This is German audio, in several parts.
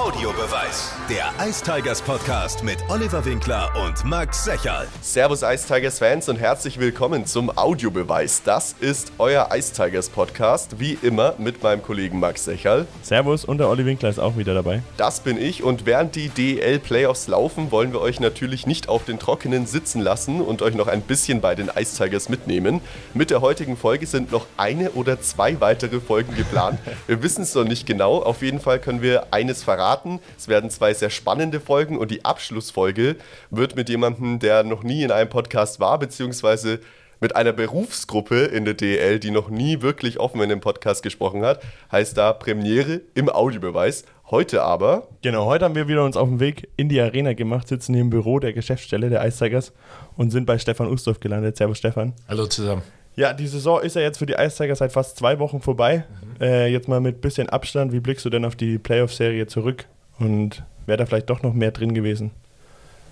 Audiobeweis. Der Ice Tigers Podcast mit Oliver Winkler und Max Secherl. Servus Ice Tigers Fans und herzlich willkommen zum Audiobeweis. Das ist euer Ice Tigers Podcast, wie immer mit meinem Kollegen Max Secherl. Servus und der Olli Winkler ist auch wieder dabei. Das bin ich und während die DEL Playoffs laufen, wollen wir euch natürlich nicht auf den Trockenen sitzen lassen und euch noch ein bisschen bei den Ice Tigers mitnehmen. Mit der heutigen Folge sind noch eine oder zwei weitere Folgen geplant. Wir wissen es noch nicht genau. Auf jeden Fall können wir eines verraten verraten. Es werden zwei sehr spannende Folgen und die Abschlussfolge wird mit jemandem, der noch nie in einem Podcast war, beziehungsweise mit einer Berufsgruppe in der DL, die noch nie wirklich offen in dem Podcast gesprochen hat. Heißt da Premiere im Audiobeweis. Heute aber. Genau, heute haben wir wieder uns auf den Weg in die Arena gemacht, sitzen hier im Büro der Geschäftsstelle der Eiszeigers und sind bei Stefan Ustorf gelandet. Servus Stefan. Hallo zusammen. Ja, die Saison ist ja jetzt für die Eiszeiger seit fast zwei Wochen vorbei. Mhm. Äh, jetzt mal mit bisschen Abstand, wie blickst du denn auf die Playoff-Serie zurück? Und wäre da vielleicht doch noch mehr drin gewesen?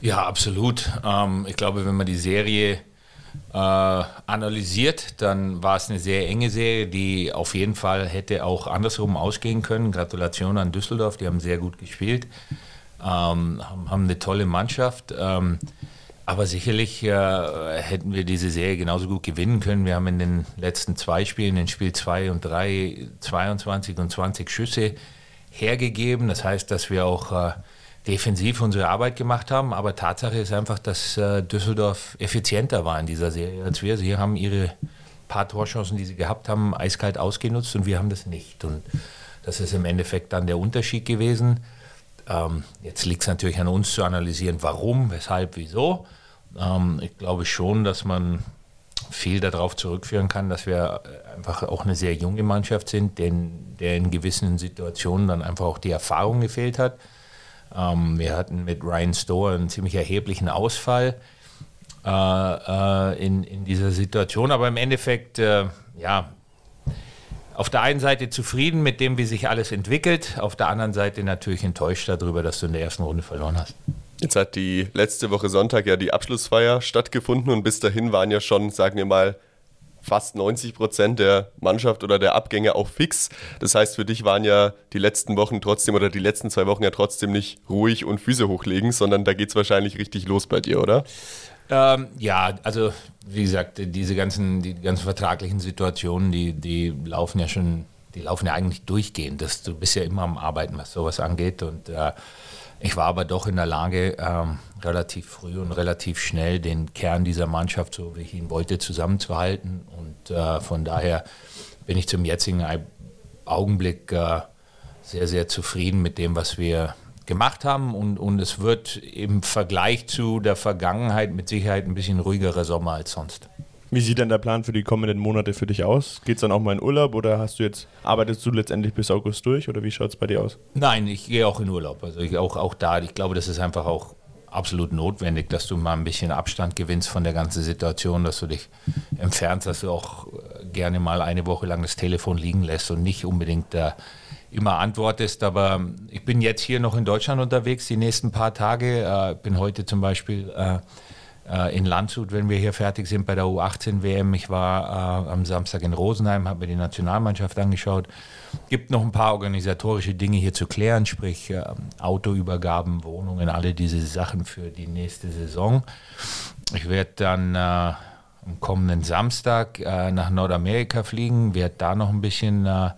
Ja, absolut. Ähm, ich glaube, wenn man die Serie äh, analysiert, dann war es eine sehr enge Serie, die auf jeden Fall hätte auch andersrum ausgehen können. Gratulation an Düsseldorf, die haben sehr gut gespielt, ähm, haben, eine tolle Mannschaft. Ähm, aber sicherlich äh, hätten wir diese Serie genauso gut gewinnen können. Wir haben in den letzten zwei Spielen, in Spiel 2 und 3, 22 und 20 Schüsse hergegeben. Das heißt, dass wir auch äh, defensiv unsere Arbeit gemacht haben. Aber Tatsache ist einfach, dass äh, Düsseldorf effizienter war in dieser Serie als wir. Sie haben ihre paar Torchancen, die sie gehabt haben, eiskalt ausgenutzt und wir haben das nicht. Und das ist im Endeffekt dann der Unterschied gewesen. Ähm, jetzt liegt es natürlich an uns zu analysieren, warum, weshalb, wieso. Ähm, ich glaube schon, dass man viel darauf zurückführen kann, dass wir einfach auch eine sehr junge Mannschaft sind, denn der in gewissen Situationen dann einfach auch die Erfahrung gefehlt hat. Ähm, wir hatten mit Ryan Storer einen ziemlich erheblichen Ausfall äh, äh, in, in dieser Situation, aber im Endeffekt, äh, ja, auf der einen Seite zufrieden mit dem, wie sich alles entwickelt, auf der anderen Seite natürlich enttäuscht darüber, dass du in der ersten Runde verloren hast. Jetzt hat die letzte Woche Sonntag ja die Abschlussfeier stattgefunden und bis dahin waren ja schon, sagen wir mal, fast 90 Prozent der Mannschaft oder der Abgänge auch fix. Das heißt, für dich waren ja die letzten Wochen trotzdem oder die letzten zwei Wochen ja trotzdem nicht ruhig und Füße hochlegen, sondern da geht es wahrscheinlich richtig los bei dir, oder? Ähm, ja, also wie gesagt, diese ganzen, die ganzen vertraglichen Situationen, die, die laufen ja schon, die laufen ja eigentlich durchgehend. Das, du bist ja immer am Arbeiten, was sowas angeht und äh, ich war aber doch in der Lage, ähm, relativ früh und relativ schnell den Kern dieser Mannschaft, so wie ich ihn wollte, zusammenzuhalten. Und äh, von daher bin ich zum jetzigen Augenblick äh, sehr, sehr zufrieden mit dem, was wir gemacht haben. Und, und es wird im Vergleich zu der Vergangenheit mit Sicherheit ein bisschen ruhigerer Sommer als sonst. Wie sieht denn der Plan für die kommenden Monate für dich aus? Geht es dann auch mal in Urlaub oder hast du jetzt, arbeitest du letztendlich bis August durch oder wie schaut es bei dir aus? Nein, ich gehe auch in Urlaub. Also ich, auch, auch da, ich glaube, das ist einfach auch absolut notwendig, dass du mal ein bisschen Abstand gewinnst von der ganzen Situation, dass du dich entfernst, dass du auch äh, gerne mal eine Woche lang das Telefon liegen lässt und nicht unbedingt äh, immer antwortest. Aber ich bin jetzt hier noch in Deutschland unterwegs, die nächsten paar Tage. Äh, bin heute zum Beispiel äh, in Landshut, wenn wir hier fertig sind bei der U18-WM. Ich war äh, am Samstag in Rosenheim, habe mir die Nationalmannschaft angeschaut. Gibt noch ein paar organisatorische Dinge hier zu klären, sprich äh, Autoübergaben, Wohnungen, alle diese Sachen für die nächste Saison. Ich werde dann äh, am kommenden Samstag äh, nach Nordamerika fliegen, werde da noch ein bisschen äh,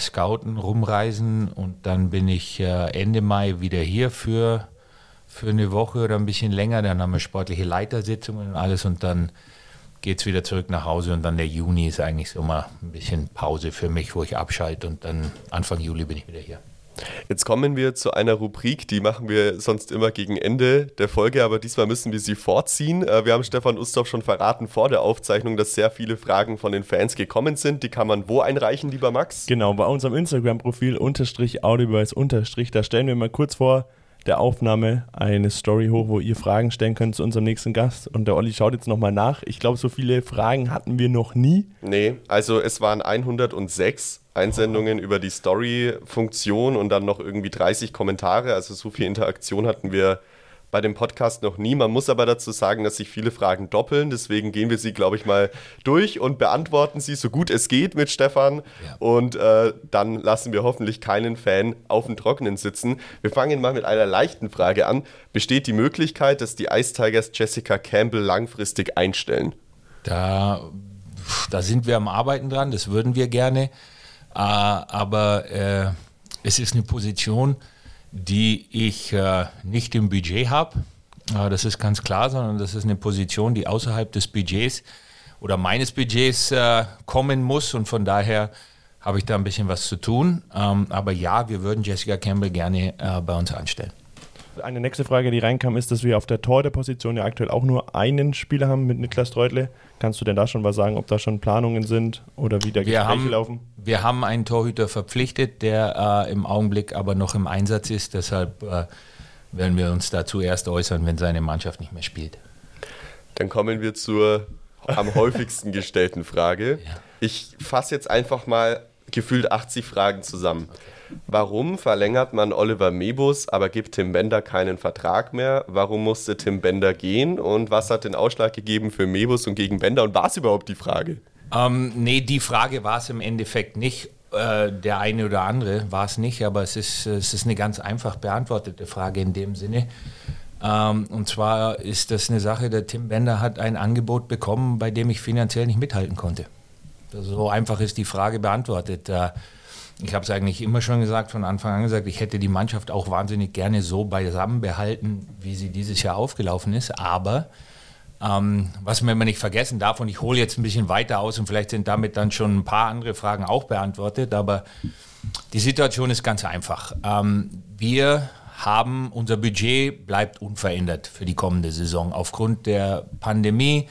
scouten, rumreisen und dann bin ich Ende Mai wieder hier für für eine Woche oder ein bisschen länger. Dann haben wir sportliche Leitersitzungen und alles und dann geht es wieder zurück nach Hause und dann der Juni ist eigentlich so mal ein bisschen Pause für mich, wo ich abschalte und dann Anfang Juli bin ich wieder hier. Jetzt kommen wir zu einer Rubrik, die machen wir sonst immer gegen Ende der Folge, aber diesmal müssen wir sie vorziehen. Äh, wir haben Stefan Ustorf schon verraten vor der Aufzeichnung, dass sehr viele Fragen von den Fans gekommen sind. Die kann man wo einreichen, lieber Max? Genau, bei unserem Instagram-Profil unterstrich Audiobeweis unterstrich. Da stellen wir mal kurz vor, der Aufnahme eine Story hoch, wo ihr Fragen stellen könnt zu unserem nächsten Gast. Und der Olli schaut jetzt nochmal nach. Ich glaube, so viele Fragen hatten wir noch nie. Nee, also es waren 106 Einsendungen über die Story-Funktion und dann noch irgendwie 30 Kommentare. Also so viel Interaktion hatten wir bei dem Podcast noch nie. Man muss aber dazu sagen, dass sich viele Fragen doppeln. Deswegen gehen wir sie, glaube ich, mal durch und beantworten sie so gut es geht mit Stefan. Ja. Und äh, dann lassen wir hoffentlich keinen Fan auf dem Trockenen sitzen. Wir fangen mal mit einer leichten Frage an. Besteht die Möglichkeit, dass die Ice Tigers Jessica Campbell langfristig einstellen? Da, da sind wir am Arbeiten dran. Das würden wir gerne. Äh, aber äh, es ist eine Position, die ich äh, nicht im Budget habe. Äh, das ist ganz klar, sondern das ist eine Position, die außerhalb des Budgets oder meines Budgets äh, kommen muss und von daher habe ich da ein bisschen was zu tun. Ähm, aber ja, wir würden Jessica Campbell gerne äh, bei uns anstellen. Eine nächste Frage, die reinkam, ist, dass wir auf der Tor-der-Position ja aktuell auch nur einen Spieler haben mit Niklas Treutle. Kannst du denn da schon was sagen, ob da schon Planungen sind oder wie der Gespräche haben, laufen? Wir haben einen Torhüter verpflichtet, der äh, im Augenblick aber noch im Einsatz ist. Deshalb äh, werden wir uns dazu erst äußern, wenn seine Mannschaft nicht mehr spielt. Dann kommen wir zur am häufigsten gestellten Frage. Ja. Ich fasse jetzt einfach mal gefühlt 80 Fragen zusammen. Okay. Warum verlängert man Oliver Mebus, aber gibt Tim Bender keinen Vertrag mehr? Warum musste Tim Bender gehen? Und was hat den Ausschlag gegeben für Mebus und gegen Bender? Und war es überhaupt die Frage? Ähm, nee, die Frage war es im Endeffekt nicht. Äh, der eine oder andere war es nicht, aber es ist, es ist eine ganz einfach beantwortete Frage in dem Sinne. Ähm, und zwar ist das eine Sache, der Tim Bender hat ein Angebot bekommen, bei dem ich finanziell nicht mithalten konnte. So einfach ist die Frage beantwortet. Äh, ich habe es eigentlich immer schon gesagt, von Anfang an gesagt, ich hätte die Mannschaft auch wahnsinnig gerne so beisammen behalten, wie sie dieses Jahr aufgelaufen ist. Aber ähm, was man immer nicht vergessen darf, und ich hole jetzt ein bisschen weiter aus und vielleicht sind damit dann schon ein paar andere Fragen auch beantwortet, aber die Situation ist ganz einfach. Ähm, wir haben, unser Budget bleibt unverändert für die kommende Saison aufgrund der Pandemie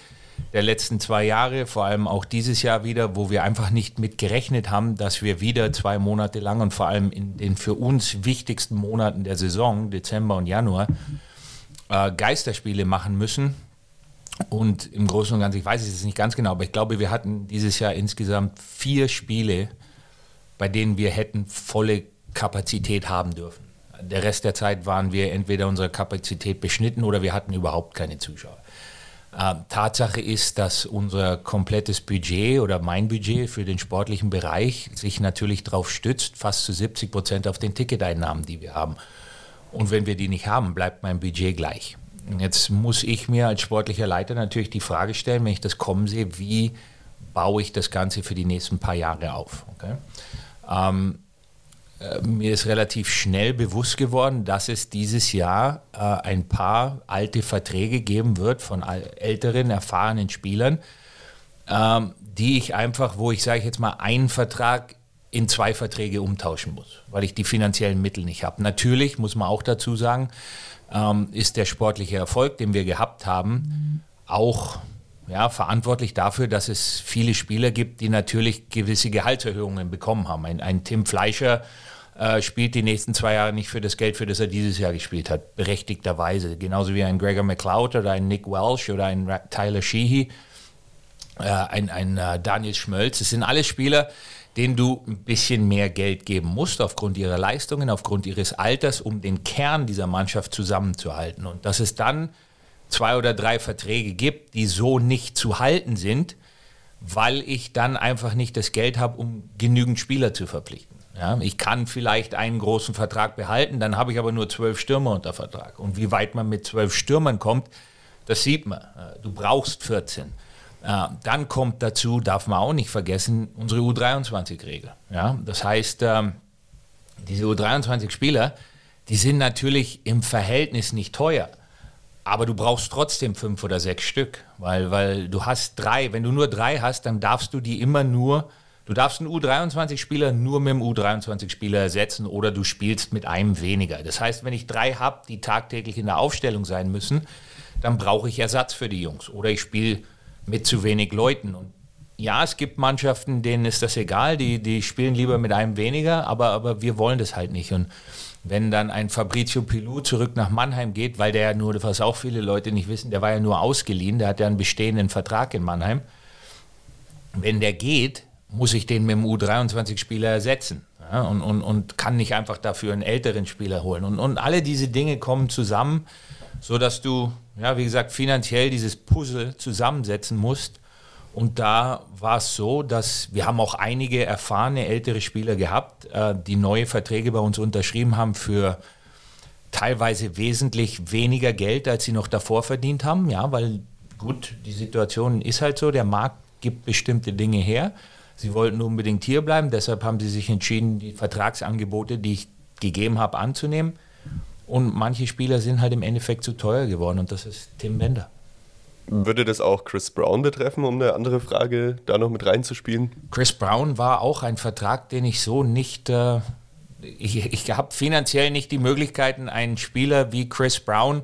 der letzten zwei Jahre, vor allem auch dieses Jahr wieder, wo wir einfach nicht mit gerechnet haben, dass wir wieder zwei Monate lang und vor allem in den für uns wichtigsten Monaten der Saison, Dezember und Januar, äh, Geisterspiele machen müssen. Und im Großen und Ganzen, ich weiß es nicht ganz genau, aber ich glaube, wir hatten dieses Jahr insgesamt vier Spiele, bei denen wir hätten volle Kapazität haben dürfen. Der Rest der Zeit waren wir entweder unsere Kapazität beschnitten oder wir hatten überhaupt keine Zuschauer. Äh, Tatsache ist, dass unser komplettes Budget oder mein Budget für den sportlichen Bereich sich natürlich darauf stützt, fast zu 70 Prozent auf den Ticketeinnahmen, die wir haben. Und wenn wir die nicht haben, bleibt mein Budget gleich. Jetzt muss ich mir als sportlicher Leiter natürlich die Frage stellen, wenn ich das kommen sehe, wie baue ich das Ganze für die nächsten paar Jahre auf? Okay? Ähm, äh, mir ist relativ schnell bewusst geworden, dass es dieses Jahr äh, ein paar alte Verträge geben wird von älteren, erfahrenen Spielern, ähm, die ich einfach, wo ich sage jetzt mal, einen Vertrag in zwei Verträge umtauschen muss, weil ich die finanziellen Mittel nicht habe. Natürlich muss man auch dazu sagen, ähm, ist der sportliche Erfolg, den wir gehabt haben, auch ja, verantwortlich dafür, dass es viele Spieler gibt, die natürlich gewisse Gehaltserhöhungen bekommen haben. Ein, ein Tim Fleischer äh, spielt die nächsten zwei Jahre nicht für das Geld, für das er dieses Jahr gespielt hat, berechtigterweise. Genauso wie ein Gregor McLeod oder ein Nick Welsh oder ein Tyler Sheehy, äh, ein, ein uh, Daniel Schmölz. Das sind alles Spieler, denen du ein bisschen mehr Geld geben musst aufgrund ihrer Leistungen, aufgrund ihres Alters, um den Kern dieser Mannschaft zusammenzuhalten. Und dass es dann zwei oder drei Verträge gibt, die so nicht zu halten sind, weil ich dann einfach nicht das Geld habe, um genügend Spieler zu verpflichten. Ja, ich kann vielleicht einen großen Vertrag behalten, dann habe ich aber nur zwölf Stürmer unter Vertrag. Und wie weit man mit zwölf Stürmern kommt, das sieht man. Du brauchst 14. Dann kommt dazu, darf man auch nicht vergessen, unsere U23-Regel. Ja, das heißt, ähm, diese U23-Spieler, die sind natürlich im Verhältnis nicht teuer. Aber du brauchst trotzdem fünf oder sechs Stück, weil, weil du hast drei. Wenn du nur drei hast, dann darfst du die immer nur, du darfst einen U23-Spieler nur mit einem U23-Spieler ersetzen oder du spielst mit einem weniger. Das heißt, wenn ich drei habe, die tagtäglich in der Aufstellung sein müssen, dann brauche ich Ersatz für die Jungs. Oder ich spiele mit zu wenig Leuten. Und ja, es gibt Mannschaften, denen ist das egal, die, die spielen lieber mit einem weniger, aber, aber wir wollen das halt nicht. Und wenn dann ein Fabrizio Pilou zurück nach Mannheim geht, weil der ja nur, was auch viele Leute nicht wissen, der war ja nur ausgeliehen, der hat ja einen bestehenden Vertrag in Mannheim. Wenn der geht, muss ich den mit dem U23-Spieler ersetzen ja, und, und, und kann nicht einfach dafür einen älteren Spieler holen. Und, und alle diese Dinge kommen zusammen so dass du, ja, wie gesagt, finanziell dieses Puzzle zusammensetzen musst. Und da war es so, dass wir haben auch einige erfahrene ältere Spieler gehabt, äh, die neue Verträge bei uns unterschrieben haben für teilweise wesentlich weniger Geld, als sie noch davor verdient haben. Ja, weil gut, die Situation ist halt so, der Markt gibt bestimmte Dinge her. Sie wollten unbedingt hier bleiben, deshalb haben sie sich entschieden, die Vertragsangebote, die ich gegeben habe, anzunehmen. Und manche Spieler sind halt im Endeffekt zu teuer geworden und das ist Tim Bender. Würde das auch Chris Brown betreffen, um eine andere Frage da noch mit reinzuspielen? Chris Brown war auch ein Vertrag, den ich so nicht. Äh, ich ich habe finanziell nicht die Möglichkeiten, einen Spieler wie Chris Brown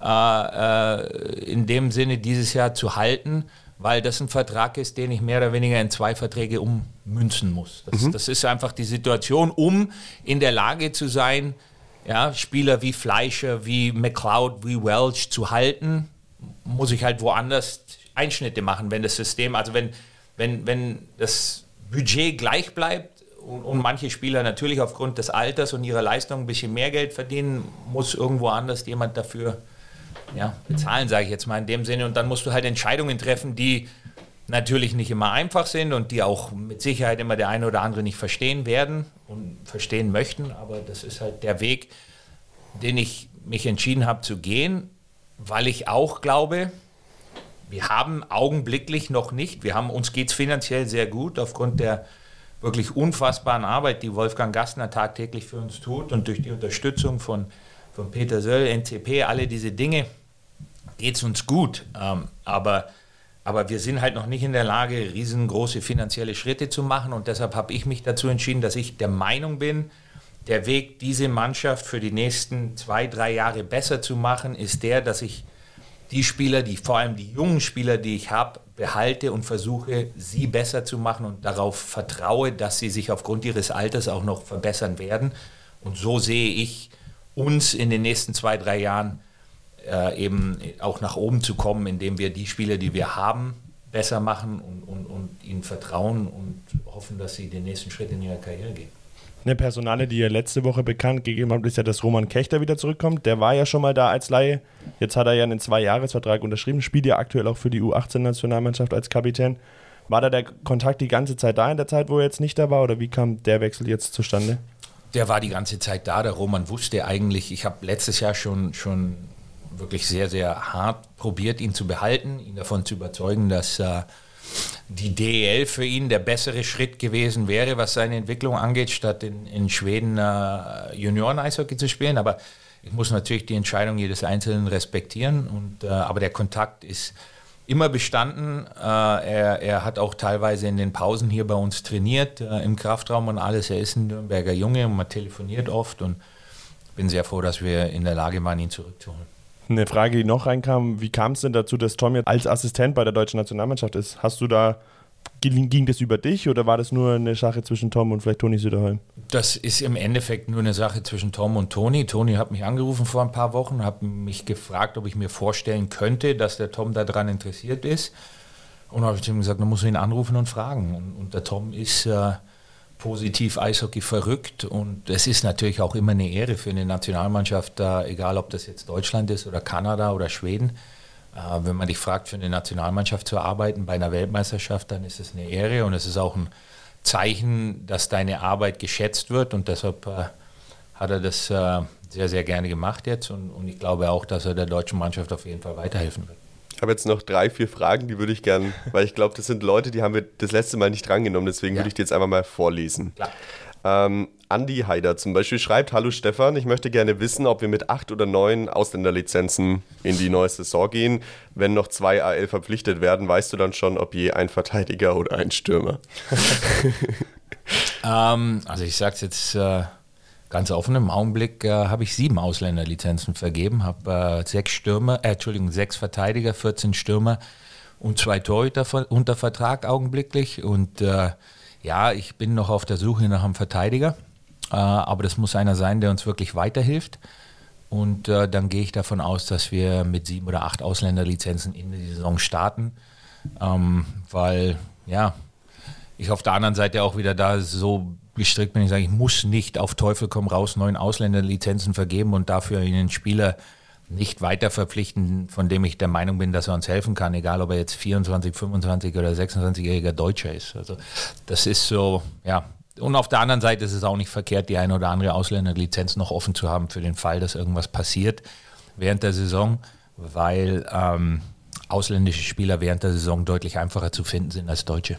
äh, äh, in dem Sinne dieses Jahr zu halten, weil das ein Vertrag ist, den ich mehr oder weniger in zwei Verträge ummünzen muss. Das, mhm. das ist einfach die Situation, um in der Lage zu sein, ja, Spieler wie Fleischer, wie McLeod, wie Welch zu halten, muss ich halt woanders Einschnitte machen, wenn das System, also wenn, wenn, wenn das Budget gleich bleibt und, und manche Spieler natürlich aufgrund des Alters und ihrer Leistung ein bisschen mehr Geld verdienen, muss irgendwo anders jemand dafür ja, bezahlen, sage ich jetzt mal in dem Sinne. Und dann musst du halt Entscheidungen treffen, die natürlich nicht immer einfach sind und die auch mit Sicherheit immer der eine oder andere nicht verstehen werden und verstehen möchten. Aber das ist halt der Weg, den ich mich entschieden habe zu gehen, weil ich auch glaube, wir haben augenblicklich noch nicht, wir haben, uns geht es finanziell sehr gut aufgrund der wirklich unfassbaren Arbeit, die Wolfgang Gastner tagtäglich für uns tut und durch die Unterstützung von, von Peter Söll, NCP, alle diese Dinge, geht es uns gut. Ähm, aber, aber wir sind halt noch nicht in der Lage, riesengroße finanzielle Schritte zu machen. Und deshalb habe ich mich dazu entschieden, dass ich der Meinung bin, der Weg, diese Mannschaft für die nächsten zwei, drei Jahre besser zu machen, ist der, dass ich die Spieler, die vor allem die jungen Spieler, die ich habe, behalte und versuche, sie besser zu machen und darauf vertraue, dass sie sich aufgrund ihres Alters auch noch verbessern werden. Und so sehe ich uns in den nächsten zwei, drei Jahren äh, eben auch nach oben zu kommen, indem wir die Spieler, die wir haben, besser machen und, und, und ihnen vertrauen und hoffen, dass sie den nächsten Schritt in ihrer Karriere gehen. Eine Personale, die ihr letzte Woche bekannt gegeben habt, ist ja, dass Roman Kechter wieder zurückkommt. Der war ja schon mal da als Laie. Jetzt hat er ja einen Zwei-Jahres-Vertrag unterschrieben, spielt ja aktuell auch für die U18-Nationalmannschaft als Kapitän. War da der Kontakt die ganze Zeit da in der Zeit, wo er jetzt nicht da war, oder wie kam der Wechsel jetzt zustande? Der war die ganze Zeit da. Der Roman wusste eigentlich, ich habe letztes Jahr schon, schon wirklich sehr, sehr hart probiert, ihn zu behalten, ihn davon zu überzeugen, dass äh, die DEL für ihn der bessere Schritt gewesen wäre, was seine Entwicklung angeht, statt in, in Schweden äh, Junioren-Eishockey zu spielen. Aber ich muss natürlich die Entscheidung jedes Einzelnen respektieren. Und, äh, aber der Kontakt ist immer bestanden. Äh, er, er, hat auch teilweise in den Pausen hier bei uns trainiert, äh, im Kraftraum und alles. Er ist ein Nürnberger Junge und man telefoniert oft. Und bin sehr froh, dass wir in der Lage waren, ihn zurückzuholen. Eine Frage, die noch reinkam, wie kam es denn dazu, dass Tom jetzt als Assistent bei der deutschen Nationalmannschaft ist? Hast du da, ging, ging das über dich oder war das nur eine Sache zwischen Tom und vielleicht Toni Süderholm? Das ist im Endeffekt nur eine Sache zwischen Tom und Toni. Toni hat mich angerufen vor ein paar Wochen, hat mich gefragt, ob ich mir vorstellen könnte, dass der Tom daran interessiert ist. Und habe ich ihm gesagt, dann muss ihn anrufen und fragen. Und, und der Tom ist... Äh, positiv Eishockey verrückt und es ist natürlich auch immer eine Ehre für eine Nationalmannschaft, da, egal ob das jetzt Deutschland ist oder Kanada oder Schweden. Äh, wenn man dich fragt, für eine Nationalmannschaft zu arbeiten bei einer Weltmeisterschaft, dann ist es eine Ehre und es ist auch ein Zeichen, dass deine Arbeit geschätzt wird und deshalb äh, hat er das äh, sehr, sehr gerne gemacht jetzt und, und ich glaube auch, dass er der deutschen Mannschaft auf jeden Fall weiterhelfen wird. Ich habe jetzt noch drei, vier Fragen, die würde ich gerne, weil ich glaube, das sind Leute, die haben wir das letzte Mal nicht drangenommen, deswegen ja. würde ich die jetzt einfach mal vorlesen. Klar. Ähm, Andi Haider zum Beispiel schreibt: Hallo Stefan, ich möchte gerne wissen, ob wir mit acht oder neun Ausländerlizenzen in die neue Saison gehen. Wenn noch zwei AL verpflichtet werden, weißt du dann schon, ob je ein Verteidiger oder ein Stürmer? ähm, also, ich sage es jetzt. Äh Ganz offen, im Augenblick äh, habe ich sieben Ausländerlizenzen vergeben, habe äh, sechs Stürmer, äh, Entschuldigung, sechs Verteidiger, 14 Stürmer und zwei Torhüter unter Vertrag augenblicklich. Und äh, ja, ich bin noch auf der Suche nach einem Verteidiger, äh, aber das muss einer sein, der uns wirklich weiterhilft. Und äh, dann gehe ich davon aus, dass wir mit sieben oder acht Ausländerlizenzen in die Saison starten, ähm, weil ja, ich auf der anderen Seite auch wieder da so gestrickt bin. Ich sage, ich muss nicht auf Teufel komm raus neun Ausländerlizenzen vergeben und dafür einen Spieler nicht weiter verpflichten, von dem ich der Meinung bin, dass er uns helfen kann, egal ob er jetzt 24, 25 oder 26-jähriger Deutscher ist. Also das ist so, ja. Und auf der anderen Seite ist es auch nicht verkehrt, die eine oder andere Ausländerlizenz noch offen zu haben für den Fall, dass irgendwas passiert während der Saison, weil ähm, ausländische Spieler während der Saison deutlich einfacher zu finden sind als Deutsche.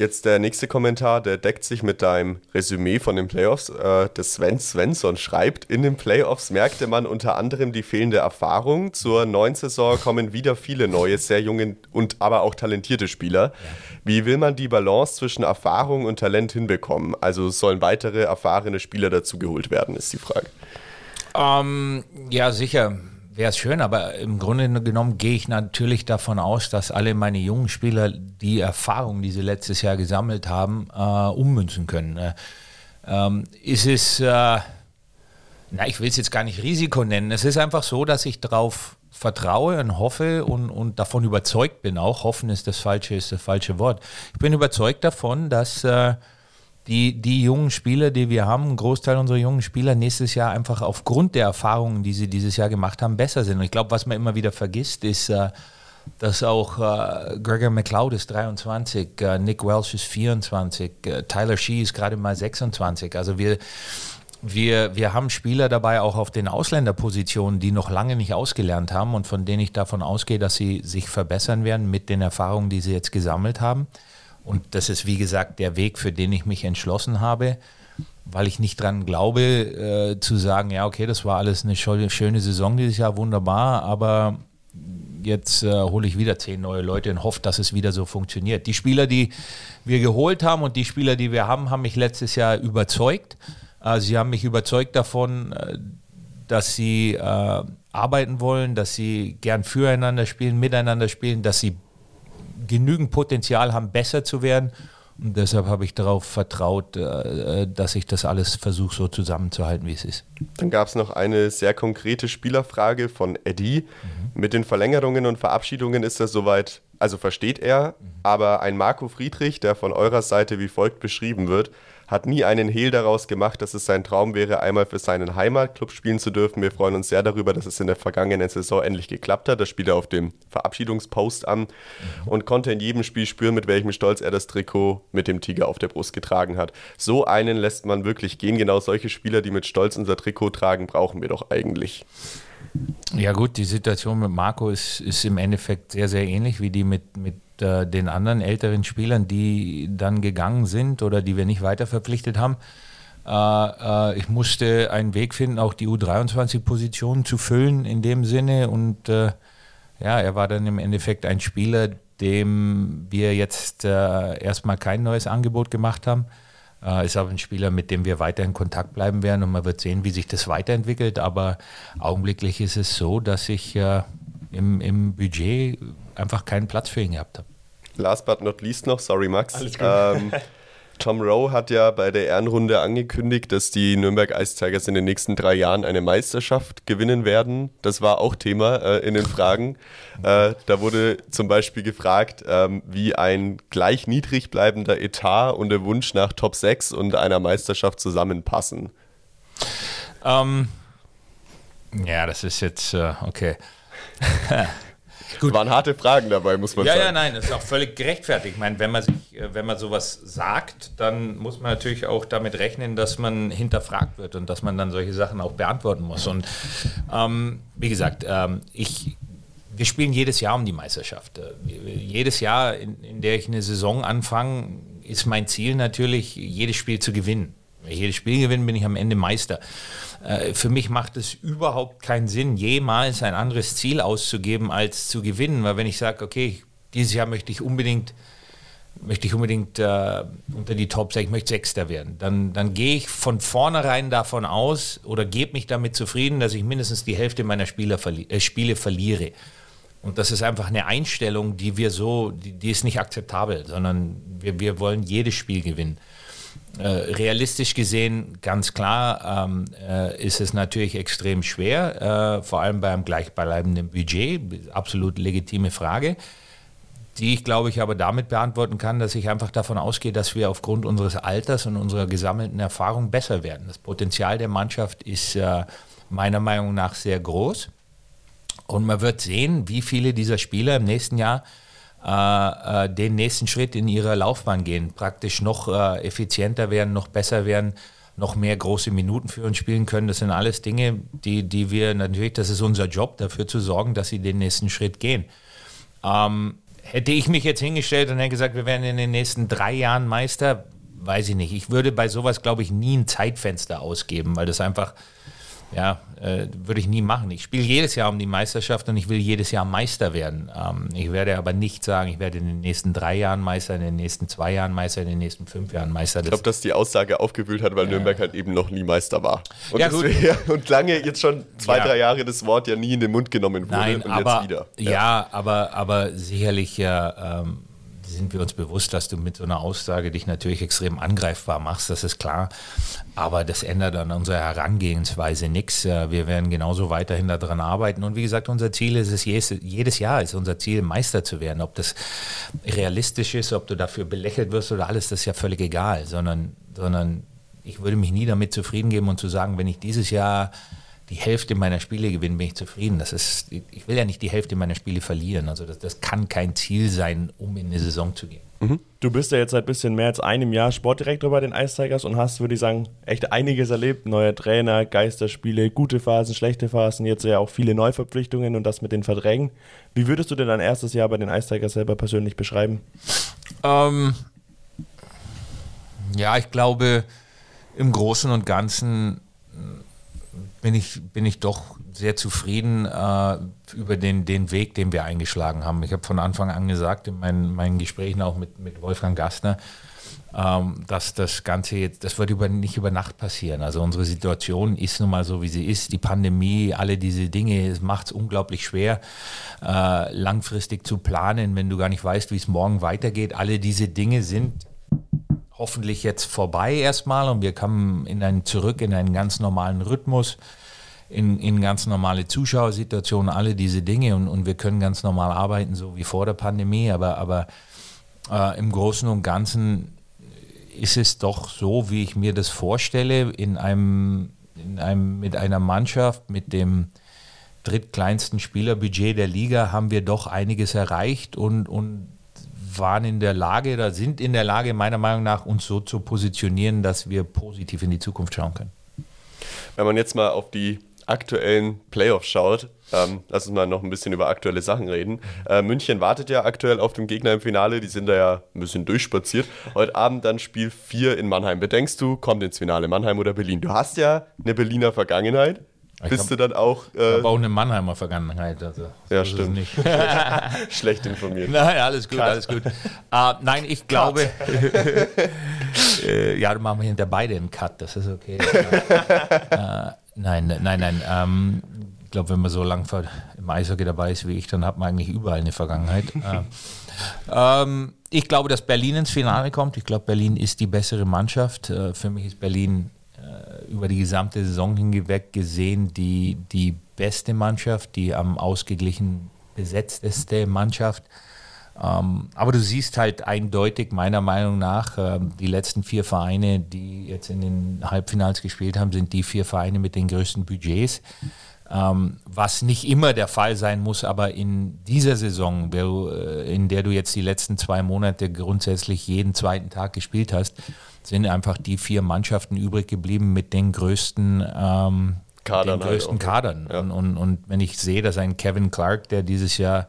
Jetzt der nächste Kommentar, der deckt sich mit deinem Resümee von den Playoffs. Äh, das Sven Svensson schreibt, in den Playoffs merkte man unter anderem die fehlende Erfahrung. Zur neuen Saison kommen wieder viele neue, sehr junge und aber auch talentierte Spieler. Wie will man die Balance zwischen Erfahrung und Talent hinbekommen? Also sollen weitere erfahrene Spieler dazugeholt werden, ist die Frage. Ähm, ja, sicher wäre es schön, aber im Grunde genommen gehe ich natürlich davon aus, dass alle meine jungen Spieler die Erfahrung, die sie letztes Jahr gesammelt haben, äh, ummünzen können. Äh, ähm, ist es, äh, na, ich will es jetzt gar nicht Risiko nennen. Es ist einfach so, dass ich darauf vertraue und hoffe und, und davon überzeugt bin. Auch hoffen ist das falsche, ist das falsche Wort. Ich bin überzeugt davon, dass äh, die, die jungen Spieler, die wir haben, ein Großteil unserer jungen Spieler nächstes Jahr einfach aufgrund der Erfahrungen, die sie dieses Jahr gemacht haben, besser sind. Und ich glaube, was man immer wieder vergisst, ist, äh, dass auch äh, Gregor McLeod ist 23, äh, Nick Welsh ist 24, äh, Tyler Shee ist gerade mal 26. Also wir, wir, wir haben Spieler dabei auch auf den Ausländerpositionen, die noch lange nicht ausgelernt haben und von denen ich davon ausgehe, dass sie sich verbessern werden mit den Erfahrungen, die sie jetzt gesammelt haben. Und das ist, wie gesagt, der Weg, für den ich mich entschlossen habe, weil ich nicht dran glaube, äh, zu sagen, ja, okay, das war alles eine schöne Saison dieses Jahr, wunderbar, aber jetzt äh, hole ich wieder zehn neue Leute und hoffe, dass es wieder so funktioniert. Die Spieler, die wir geholt haben und die Spieler, die wir haben, haben mich letztes Jahr überzeugt. Äh, sie haben mich überzeugt davon, äh, dass sie äh, arbeiten wollen, dass sie gern füreinander spielen, miteinander spielen, dass sie genügend Potenzial haben, besser zu werden. Und deshalb habe ich darauf vertraut, äh, dass ich das alles versuche, so zusammenzuhalten, wie es ist. Dann gab es noch eine sehr konkrete Spielerfrage von Eddie. Mhm. Mit den Verlängerungen und Verabschiedungen ist das soweit, also versteht er, mhm. aber ein Marco Friedrich, der von eurer Seite wie folgt beschrieben wird, hat nie einen Hehl daraus gemacht, dass es sein Traum wäre, einmal für seinen Heimatclub spielen zu dürfen. Wir freuen uns sehr darüber, dass es in der vergangenen Saison endlich geklappt hat. Das spielt er auf dem Verabschiedungspost an und konnte in jedem Spiel spüren, mit welchem Stolz er das Trikot mit dem Tiger auf der Brust getragen hat. So einen lässt man wirklich gehen. Genau solche Spieler, die mit Stolz unser Trikot tragen, brauchen wir doch eigentlich. Ja gut, die Situation mit Marco ist, ist im Endeffekt sehr, sehr ähnlich wie die mit, mit äh, den anderen älteren Spielern, die dann gegangen sind oder die wir nicht weiter verpflichtet haben. Äh, äh, ich musste einen Weg finden, auch die U23-Position zu füllen in dem Sinne. Und äh, ja, er war dann im Endeffekt ein Spieler, dem wir jetzt äh, erstmal kein neues Angebot gemacht haben. Äh, ist aber ein Spieler, mit dem wir weiter in Kontakt bleiben werden und man wird sehen, wie sich das weiterentwickelt. Aber augenblicklich ist es so, dass ich äh, im, im Budget einfach keinen Platz für ihn gehabt habe. Last but not least noch, sorry Max. Alles gut. Ähm, Tom Rowe hat ja bei der Ehrenrunde angekündigt, dass die Nürnberg Ice Tigers in den nächsten drei Jahren eine Meisterschaft gewinnen werden. Das war auch Thema äh, in den Fragen. Äh, da wurde zum Beispiel gefragt, ähm, wie ein gleich niedrig bleibender Etat und der Wunsch nach Top 6 und einer Meisterschaft zusammenpassen. Ähm, ja, das ist jetzt äh, okay. Gut. Waren harte Fragen dabei, muss man ja, sagen. Ja, ja, nein, das ist auch völlig gerechtfertigt. Ich meine, wenn man, sich, äh, wenn man sowas sagt, dann muss man natürlich auch damit rechnen, dass man hinterfragt wird und dass man dann solche Sachen auch beantworten muss. Und ähm, wie gesagt, ähm, ich, wir spielen jedes Jahr um die Meisterschaft. Äh, jedes Jahr, in, in der ich eine Saison anfange, ist mein Ziel natürlich, jedes Spiel zu gewinnen. Wenn ich jedes Spiel gewinne, bin ich am Ende Meister. Äh, für mich macht es überhaupt keinen Sinn, jemals ein anderes Ziel auszugeben, als zu gewinnen. Weil wenn ich sage, okay, dieses Jahr möchte ich unbedingt möchte ich unbedingt äh, unter die Top 6, ich möchte Sechster werden. Dann, dann gehe ich von vornherein davon aus oder gebe mich damit zufrieden, dass ich mindestens die Hälfte meiner Spieler verli äh, Spiele verliere. Und das ist einfach eine Einstellung, die wir so, die, die ist nicht akzeptabel, sondern wir, wir wollen jedes Spiel gewinnen. Äh, realistisch gesehen, ganz klar, ähm, äh, ist es natürlich extrem schwer, äh, vor allem beim gleichbleibenden Budget. Absolut legitime Frage, die ich glaube ich aber damit beantworten kann, dass ich einfach davon ausgehe, dass wir aufgrund unseres Alters und unserer gesammelten Erfahrung besser werden. Das Potenzial der Mannschaft ist äh, meiner Meinung nach sehr groß. Und man wird sehen, wie viele dieser Spieler im nächsten Jahr äh, äh, den nächsten Schritt in ihrer Laufbahn gehen, praktisch noch äh, effizienter werden, noch besser werden, noch mehr große Minuten für uns spielen können. Das sind alles Dinge, die, die wir natürlich, das ist unser Job, dafür zu sorgen, dass sie den nächsten Schritt gehen. Ähm, hätte ich mich jetzt hingestellt und hätte gesagt, wir werden in den nächsten drei Jahren Meister, weiß ich nicht. Ich würde bei sowas, glaube ich, nie ein Zeitfenster ausgeben, weil das einfach ja, äh, würde ich nie machen. Ich spiele jedes Jahr um die Meisterschaft und ich will jedes Jahr Meister werden. Ähm, ich werde aber nicht sagen, ich werde in den nächsten drei Jahren Meister, in den nächsten zwei Jahren Meister, in den nächsten fünf Jahren Meister. ich glaube, dass die Aussage aufgewühlt hat, weil ja. Nürnberg halt eben noch nie Meister war. Und, ja, deswegen, und lange jetzt schon zwei, ja. drei Jahre das Wort ja nie in den Mund genommen wurde Nein, und aber, jetzt wieder. Ja, aber, aber sicherlich ja. Ähm, sind wir uns bewusst, dass du mit so einer Aussage dich natürlich extrem angreifbar machst, das ist klar. Aber das ändert an unserer Herangehensweise nichts. Wir werden genauso weiterhin daran arbeiten. Und wie gesagt, unser Ziel ist es, jedes Jahr ist unser Ziel, Meister zu werden. Ob das realistisch ist, ob du dafür belächelt wirst oder alles, das ist ja völlig egal. Sondern, sondern ich würde mich nie damit zufrieden geben und zu sagen, wenn ich dieses Jahr die Hälfte meiner Spiele gewinnen, bin ich zufrieden. Das ist, ich will ja nicht die Hälfte meiner Spiele verlieren. Also das, das kann kein Ziel sein, um in eine Saison zu gehen. Mhm. Du bist ja jetzt seit ein bisschen mehr als einem Jahr Sportdirektor bei den Ice Tigers und hast, würde ich sagen, echt einiges erlebt. Neue Trainer, Geisterspiele, gute Phasen, schlechte Phasen, jetzt ja auch viele Neuverpflichtungen und das mit den Verträgen. Wie würdest du denn dein erstes Jahr bei den Ice Tigers selber persönlich beschreiben? Ähm, ja, ich glaube, im Großen und Ganzen bin ich, bin ich doch sehr zufrieden äh, über den, den Weg, den wir eingeschlagen haben. Ich habe von Anfang an gesagt, in meinen, meinen Gesprächen auch mit, mit Wolfgang Gastner, ähm, dass das Ganze jetzt, das wird über, nicht über Nacht passieren. Also unsere Situation ist nun mal so, wie sie ist. Die Pandemie, alle diese Dinge, es macht es unglaublich schwer, äh, langfristig zu planen, wenn du gar nicht weißt, wie es morgen weitergeht. Alle diese Dinge sind hoffentlich jetzt vorbei erstmal und wir kommen in einen, zurück in einen ganz normalen Rhythmus, in, in ganz normale Zuschauersituationen, alle diese Dinge und, und wir können ganz normal arbeiten, so wie vor der Pandemie, aber, aber äh, im Großen und Ganzen ist es doch so, wie ich mir das vorstelle, in einem, in einem, mit einer Mannschaft, mit dem drittkleinsten Spielerbudget der Liga haben wir doch einiges erreicht und, und waren in der Lage oder sind in der Lage, meiner Meinung nach, uns so zu positionieren, dass wir positiv in die Zukunft schauen können. Wenn man jetzt mal auf die aktuellen Playoffs schaut, ähm, lass uns mal noch ein bisschen über aktuelle Sachen reden. Äh, München wartet ja aktuell auf den Gegner im Finale, die sind da ja ein bisschen durchspaziert. Heute Abend dann Spiel 4 in Mannheim. Bedenkst du, kommt ins Finale Mannheim oder Berlin? Du hast ja eine Berliner Vergangenheit. Bist hab, du dann auch. Äh, aber auch eine Mannheimer Vergangenheit. Also, ja, stimmt. Nicht. Schlecht informiert. Nein, alles gut, Cut. alles gut. Uh, nein, ich glaube. äh, ja, du machen wir hinter beide einen Cut, das ist okay. uh, nein, nein, nein. Ähm, ich glaube, wenn man so lang im Eishockey dabei ist wie ich, dann hat man eigentlich überall eine Vergangenheit. uh, ähm, ich glaube, dass Berlin ins Finale kommt. Ich glaube, Berlin ist die bessere Mannschaft. Äh, für mich ist Berlin über die gesamte Saison hinweg gesehen die, die beste Mannschaft, die am ausgeglichen besetzteste Mannschaft. Ähm, aber du siehst halt eindeutig, meiner Meinung nach, äh, die letzten vier Vereine, die jetzt in den Halbfinals gespielt haben, sind die vier Vereine mit den größten Budgets. Ähm, was nicht immer der Fall sein muss, aber in dieser Saison, äh, in der du jetzt die letzten zwei Monate grundsätzlich jeden zweiten Tag gespielt hast, sind einfach die vier Mannschaften übrig geblieben mit den größten, ähm, Kadern, den größten halt Kadern. Ja. Und, und, und, wenn ich sehe, dass ein Kevin Clark, der dieses Jahr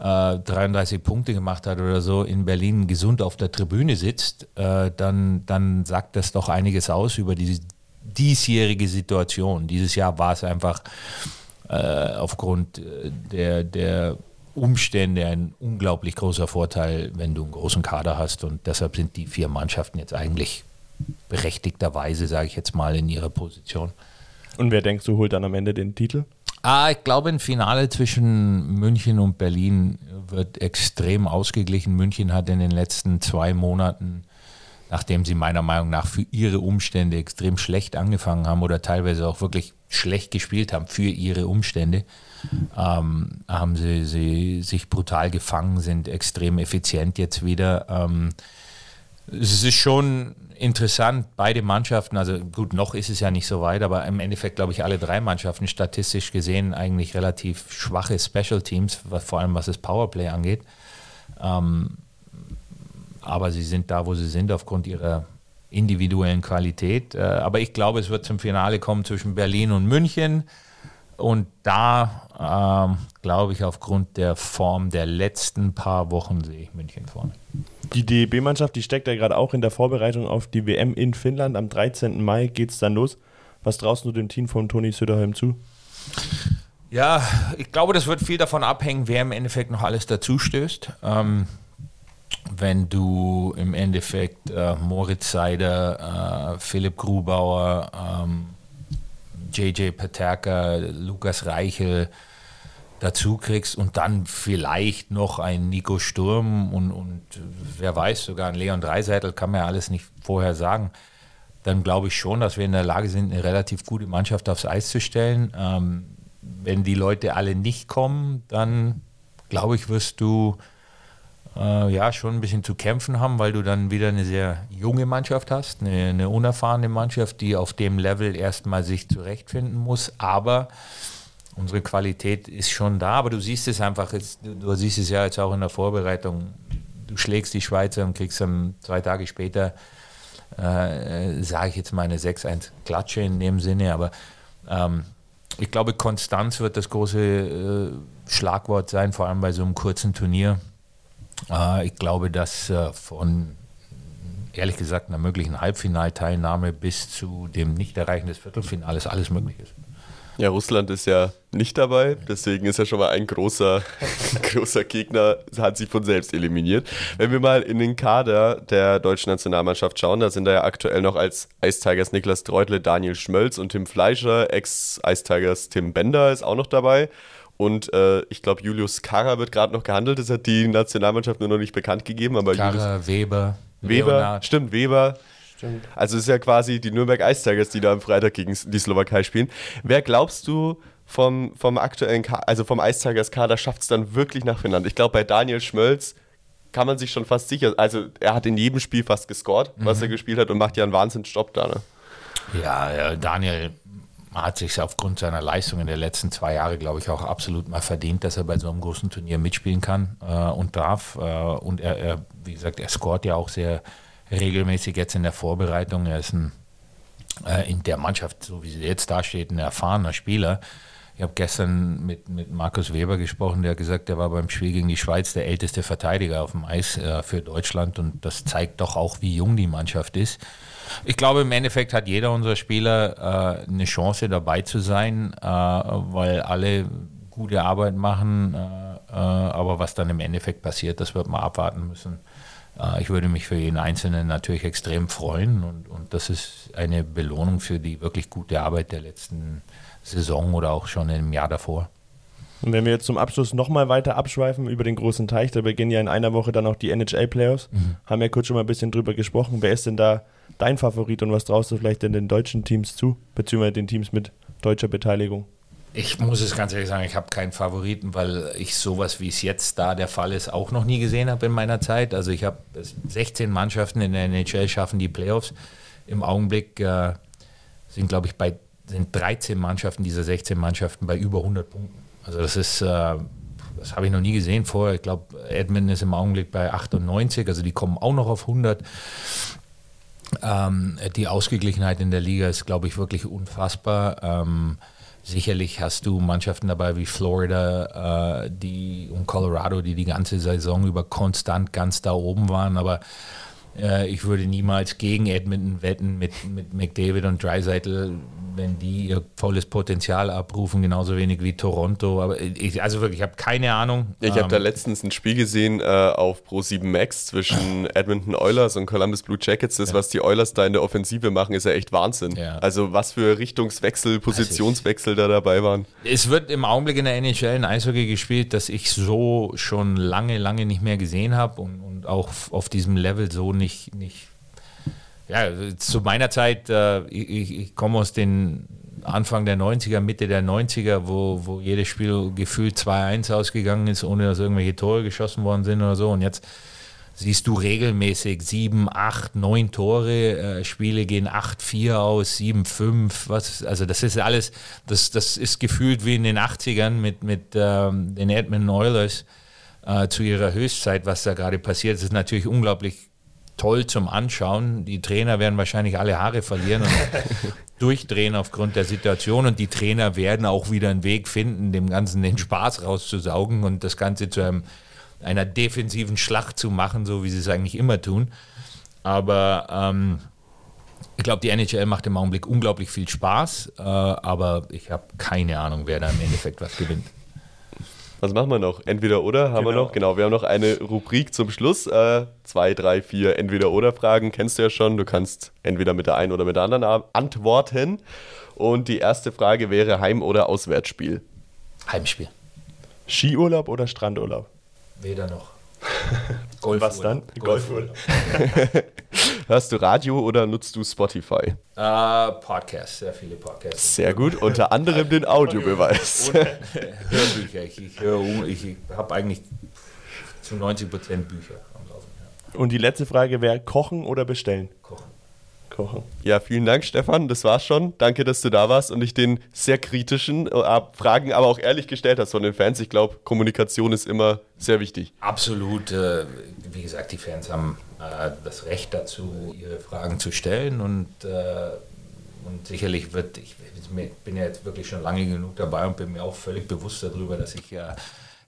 äh, 33 Punkte gemacht hat oder so, in Berlin gesund auf der Tribüne sitzt, äh, dann, dann sagt das doch einiges aus über die diesjährige Situation. Dieses Jahr war es einfach äh, aufgrund äh, der, der Umstände ein unglaublich großer Vorteil, wenn du einen großen Kader hast. Und deshalb sind die vier Mannschaften jetzt eigentlich berechtigterweise, sage ich jetzt mal, in ihrer Position. Und wer denkst du, holt dann am Ende den Titel? Ah, ich glaube, ein Finale zwischen München und Berlin wird extrem ausgeglichen. München hat in den letzten zwei Monaten, nachdem sie meiner Meinung nach für ihre Umstände extrem schlecht angefangen haben oder teilweise auch wirklich schlecht gespielt haben für ihre Umstände, ähm, haben sie, sie sich brutal gefangen, sind extrem effizient jetzt wieder. Ähm, es ist schon interessant, beide Mannschaften, also gut, noch ist es ja nicht so weit, aber im Endeffekt glaube ich alle drei Mannschaften statistisch gesehen eigentlich relativ schwache Special Teams, was, vor allem was das Powerplay angeht. Ähm, aber sie sind da, wo sie sind, aufgrund ihrer individuellen Qualität. Äh, aber ich glaube, es wird zum Finale kommen zwischen Berlin und München. Und da ähm, glaube ich, aufgrund der Form der letzten paar Wochen sehe ich München vorne. Die DEB-Mannschaft, die steckt ja gerade auch in der Vorbereitung auf die WM in Finnland. Am 13. Mai geht es dann los. Was traust du dem Team von Toni Söderholm zu? Ja, ich glaube, das wird viel davon abhängen, wer im Endeffekt noch alles dazu stößt. Ähm, wenn du im Endeffekt äh, Moritz Seider, äh, Philipp Grubauer, ähm, JJ Paterka, Lukas Reichel dazu kriegst und dann vielleicht noch ein Nico Sturm und, und wer weiß, sogar ein Leon Dreiseitel, kann man ja alles nicht vorher sagen, dann glaube ich schon, dass wir in der Lage sind, eine relativ gute Mannschaft aufs Eis zu stellen. Ähm, wenn die Leute alle nicht kommen, dann glaube ich, wirst du äh, ja schon ein bisschen zu kämpfen haben, weil du dann wieder eine sehr junge Mannschaft hast, eine, eine unerfahrene Mannschaft, die auf dem Level erstmal sich zurechtfinden muss. Aber unsere Qualität ist schon da, aber du siehst es einfach, jetzt, du, siehst es ja jetzt auch in der Vorbereitung. Du schlägst die Schweizer und kriegst dann zwei Tage später, äh, sage ich jetzt mal, eine 6-1 Klatsche in dem Sinne, aber ähm, ich glaube, Konstanz wird das große äh, Schlagwort sein, vor allem bei so einem kurzen Turnier. Äh, ich glaube, dass äh, von ehrlich gesagt einer möglichen Halbfinalteilnahme bis zu dem Nichterreichen des Viertelfinales alles möglich ist. Ja, Russland ist ja nicht dabei, deswegen ist ja schon mal ein großer, großer Gegner, hat sich von selbst eliminiert. Wenn wir mal in den Kader der deutschen Nationalmannschaft schauen, da sind da ja aktuell noch als Ice Tigers Niklas Treutle, Daniel Schmölz und Tim Fleischer, Ex-Ice Tigers Tim Bender ist auch noch dabei. Und äh, ich glaube, Julius Kara wird gerade noch gehandelt. Das hat die Nationalmannschaft nur noch nicht bekannt gegeben. Aber Kara, Julius, Weber, Weber, Leonard. stimmt, Weber. Stimmt. Also es ist ja quasi die Nürnberg Ice Tigers, die da am Freitag gegen die Slowakei spielen. Wer glaubst du vom, vom aktuellen, Ka also vom Ice Tigers Kader schafft es dann wirklich nach Finnland? Ich glaube, bei Daniel Schmölz kann man sich schon fast sicher, also er hat in jedem Spiel fast gescored, mhm. was er gespielt hat und macht ja einen Wahnsinnsstopp da. Ne? Ja, ja, Daniel hat sich aufgrund seiner Leistung in den letzten zwei Jahren, glaube ich, auch absolut mal verdient, dass er bei so einem großen Turnier mitspielen kann äh, und darf. Äh, und er, er, wie gesagt, er scoret ja auch sehr regelmäßig jetzt in der Vorbereitung. Er ist ein, äh, in der Mannschaft, so wie sie jetzt dasteht, ein erfahrener Spieler. Ich habe gestern mit, mit Markus Weber gesprochen, der hat gesagt, er war beim Spiel gegen die Schweiz der älteste Verteidiger auf dem Eis äh, für Deutschland und das zeigt doch auch, wie jung die Mannschaft ist. Ich glaube, im Endeffekt hat jeder unserer Spieler äh, eine Chance dabei zu sein, äh, weil alle gute Arbeit machen, äh, äh, aber was dann im Endeffekt passiert, das wird man abwarten müssen. Äh, ich würde mich für jeden Einzelnen natürlich extrem freuen und, und das ist eine Belohnung für die wirklich gute Arbeit der letzten Saison oder auch schon im Jahr davor. Und wenn wir jetzt zum Abschluss nochmal weiter abschweifen über den großen Teich, da beginnen ja in einer Woche dann auch die NHL-Playoffs. Mhm. Haben ja kurz schon mal ein bisschen drüber gesprochen. Wer ist denn da dein Favorit und was traust du vielleicht denn den deutschen Teams zu, beziehungsweise den Teams mit deutscher Beteiligung? Ich muss es ganz ehrlich sagen, ich habe keinen Favoriten, weil ich sowas, wie es jetzt da der Fall ist, auch noch nie gesehen habe in meiner Zeit. Also ich habe 16 Mannschaften in der NHL schaffen die Playoffs. Im Augenblick äh, sind, glaube ich, bei sind 13 Mannschaften dieser 16 Mannschaften bei über 100 Punkten. Also das ist, äh, das habe ich noch nie gesehen vorher. Ich glaube, Edmonton ist im Augenblick bei 98, also die kommen auch noch auf 100. Ähm, die Ausgeglichenheit in der Liga ist, glaube ich, wirklich unfassbar. Ähm, Sicherlich hast du Mannschaften dabei wie Florida äh, die, und Colorado, die die ganze Saison über konstant ganz da oben waren, aber äh, ich würde niemals gegen Edmonton wetten mit, mit McDavid und Dreisaitl, wenn die ihr volles Potenzial abrufen, genauso wenig wie Toronto. Aber ich, also wirklich, ich habe keine Ahnung. Ich habe ähm, da letztens ein Spiel gesehen äh, auf Pro7 Max zwischen Edmonton Oilers und Columbus Blue Jackets. Das, ja. was die Oilers da in der Offensive machen, ist ja echt Wahnsinn. Ja. Also was für Richtungswechsel, Positionswechsel da dabei waren. Es wird im Augenblick in der NHL ein Eishockey gespielt, das ich so schon lange, lange nicht mehr gesehen habe und, und auch auf diesem Level so nicht, nicht ja, zu meiner Zeit, äh, ich, ich komme aus den Anfang der 90er, Mitte der 90er, wo, wo jedes Spiel gefühlt 2-1 ausgegangen ist, ohne dass irgendwelche Tore geschossen worden sind oder so. Und jetzt siehst du regelmäßig sieben, acht, neun Tore, äh, Spiele gehen 8-4 aus, 7-5, was, also das ist alles, das, das ist gefühlt wie in den 80ern mit, mit ähm, den Edmonton Oilers äh, zu ihrer Höchstzeit, was da gerade passiert. Das ist natürlich unglaublich toll zum Anschauen. Die Trainer werden wahrscheinlich alle Haare verlieren und durchdrehen aufgrund der Situation und die Trainer werden auch wieder einen Weg finden, dem Ganzen den Spaß rauszusaugen und das Ganze zu einem einer defensiven Schlacht zu machen, so wie sie es eigentlich immer tun. Aber ähm, ich glaube, die NHL macht im Augenblick unglaublich viel Spaß, äh, aber ich habe keine Ahnung, wer da im Endeffekt was gewinnt. Was machen wir noch? Entweder oder haben genau. wir noch? Genau, wir haben noch eine Rubrik zum Schluss. Äh, zwei, drei, vier Entweder oder Fragen kennst du ja schon. Du kannst entweder mit der einen oder mit der anderen antworten. Und die erste Frage wäre Heim- oder Auswärtsspiel? Heimspiel. Skiurlaub oder Strandurlaub? Weder noch. Golf Was dann? Golfurlaub. Hörst du Radio oder nutzt du Spotify? Uh, Podcasts, sehr viele Podcasts. Sehr gut, unter anderem den Audiobeweis. Hörbücher. Ich, ich, ich, ich habe eigentlich zu 90 Prozent Bücher am Laufen. Ja. Und die letzte Frage wäre: Kochen oder bestellen? Kochen kochen. Ja, vielen Dank, Stefan. Das war's schon. Danke, dass du da warst und ich den sehr kritischen äh, Fragen, aber auch ehrlich gestellt hast von den Fans. Ich glaube, Kommunikation ist immer sehr wichtig. Absolut. Äh, wie gesagt, die Fans haben äh, das Recht dazu, ihre Fragen zu stellen und, äh, und sicherlich wird, ich bin ja jetzt wirklich schon lange genug dabei und bin mir auch völlig bewusst darüber, dass ich ja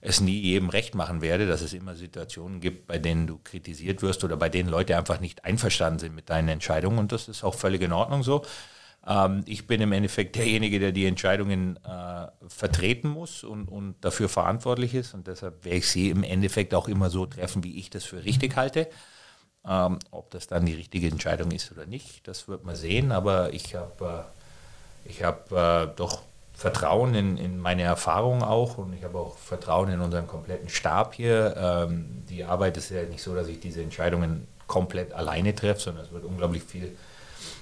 es nie jedem recht machen werde, dass es immer Situationen gibt, bei denen du kritisiert wirst oder bei denen Leute einfach nicht einverstanden sind mit deinen Entscheidungen. Und das ist auch völlig in Ordnung so. Ähm, ich bin im Endeffekt derjenige, der die Entscheidungen äh, vertreten muss und, und dafür verantwortlich ist. Und deshalb werde ich sie im Endeffekt auch immer so treffen, wie ich das für richtig halte. Ähm, ob das dann die richtige Entscheidung ist oder nicht, das wird man sehen. Aber ich habe äh, hab, äh, doch Vertrauen in, in meine Erfahrung auch und ich habe auch Vertrauen in unseren kompletten Stab hier. Ähm, die Arbeit ist ja nicht so, dass ich diese Entscheidungen komplett alleine treffe, sondern es wird unglaublich viel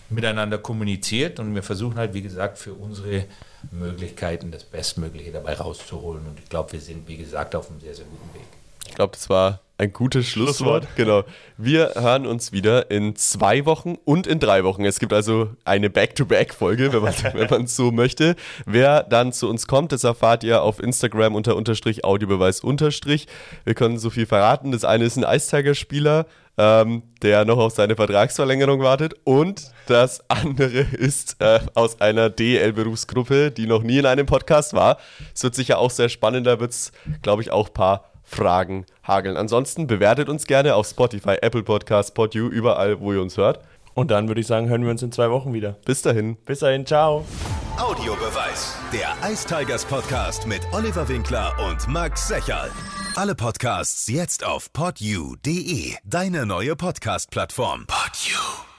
miteinander kommuniziert und wir versuchen halt, wie gesagt, für unsere Möglichkeiten das Bestmögliche dabei rauszuholen. Und ich glaube, wir sind, wie gesagt, auf einem sehr, sehr guten Weg. Ich glaube, das war ein gutes Schlusswort. Schlusswort. Genau. Wir hören uns wieder in zwei Wochen und in drei Wochen. Es gibt also eine Back-to-Back-Folge, wenn man wenn man so möchte. Wer dann zu uns kommt, das erfahrt ihr auf Instagram unter Unterstrich Audiobeweis Unterstrich. Wir können so viel verraten. Das eine ist ein Eistiger-Spieler, ähm, der noch auf seine Vertragsverlängerung wartet. Und das andere ist äh, aus einer DL-Berufsgruppe, die noch nie in einem Podcast war. Es wird sicher auch sehr spannend. Da wird es, glaube ich, auch ein paar Fragen hageln. Ansonsten bewertet uns gerne auf Spotify, Apple Podcasts, PodU, überall, wo ihr uns hört. Und dann würde ich sagen, hören wir uns in zwei Wochen wieder. Bis dahin. Bis dahin, ciao. Audiobeweis, der Ice Tigers Podcast mit Oliver Winkler und Max Secherl. Alle Podcasts jetzt auf podu.de, deine neue Podcast-Plattform. Podu.